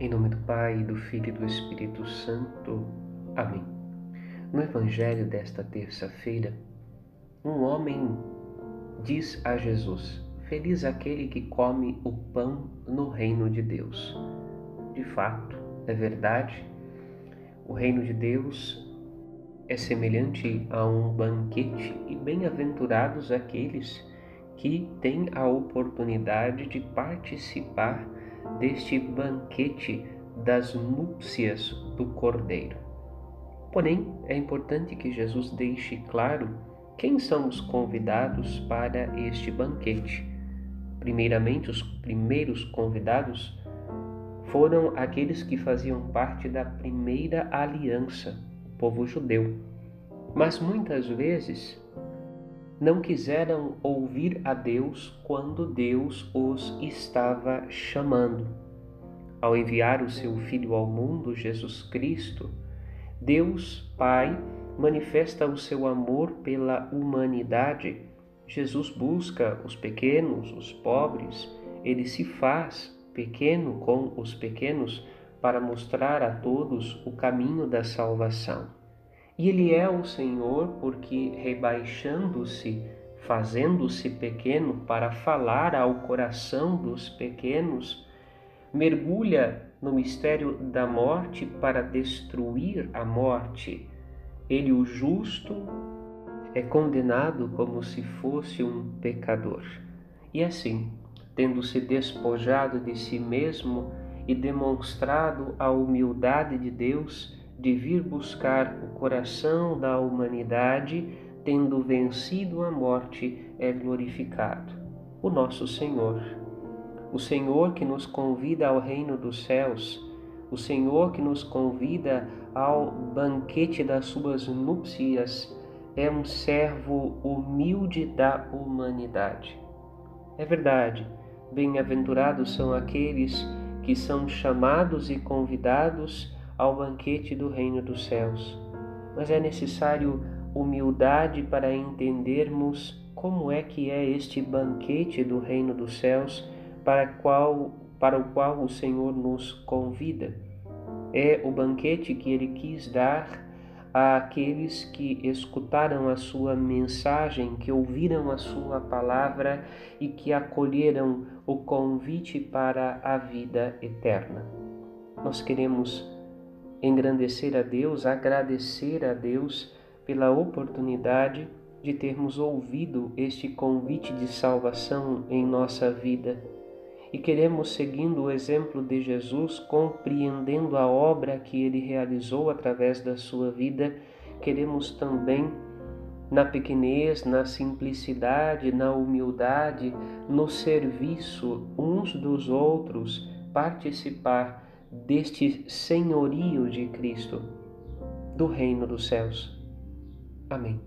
Em nome do Pai, do Filho e do Espírito Santo. Amém. No Evangelho desta terça-feira, um homem diz a Jesus: Feliz aquele que come o pão no reino de Deus. De fato, é verdade, o reino de Deus é semelhante a um banquete e bem-aventurados aqueles que têm a oportunidade de participar deste banquete das núpcias do Cordeiro. Porém, é importante que Jesus deixe claro quem são os convidados para este banquete. Primeiramente, os primeiros convidados foram aqueles que faziam parte da primeira aliança, o povo judeu. Mas muitas vezes não quiseram ouvir a Deus quando Deus os estava chamando. Ao enviar o seu Filho ao mundo, Jesus Cristo, Deus Pai manifesta o seu amor pela humanidade. Jesus busca os pequenos, os pobres, ele se faz pequeno com os pequenos para mostrar a todos o caminho da salvação. E Ele é o Senhor porque, rebaixando-se, fazendo-se pequeno para falar ao coração dos pequenos, mergulha no mistério da morte para destruir a morte. Ele, o justo, é condenado como se fosse um pecador. E assim, tendo se despojado de si mesmo e demonstrado a humildade de Deus, de vir buscar o coração da humanidade, tendo vencido a morte, é glorificado. O nosso Senhor. O Senhor que nos convida ao reino dos céus, o Senhor que nos convida ao banquete das suas núpcias, é um servo humilde da humanidade. É verdade, bem-aventurados são aqueles que são chamados e convidados ao banquete do reino dos céus. Mas é necessário humildade para entendermos como é que é este banquete do reino dos céus para, qual, para o qual o Senhor nos convida. É o banquete que ele quis dar àqueles que escutaram a sua mensagem, que ouviram a sua palavra e que acolheram o convite para a vida eterna. Nós queremos engrandecer a Deus, agradecer a Deus pela oportunidade de termos ouvido este convite de salvação em nossa vida. E queremos, seguindo o exemplo de Jesus, compreendendo a obra que ele realizou através da sua vida, queremos também, na pequenez, na simplicidade, na humildade, no serviço uns dos outros, participar deste senhorio de Cristo, do reino dos céus. Amém.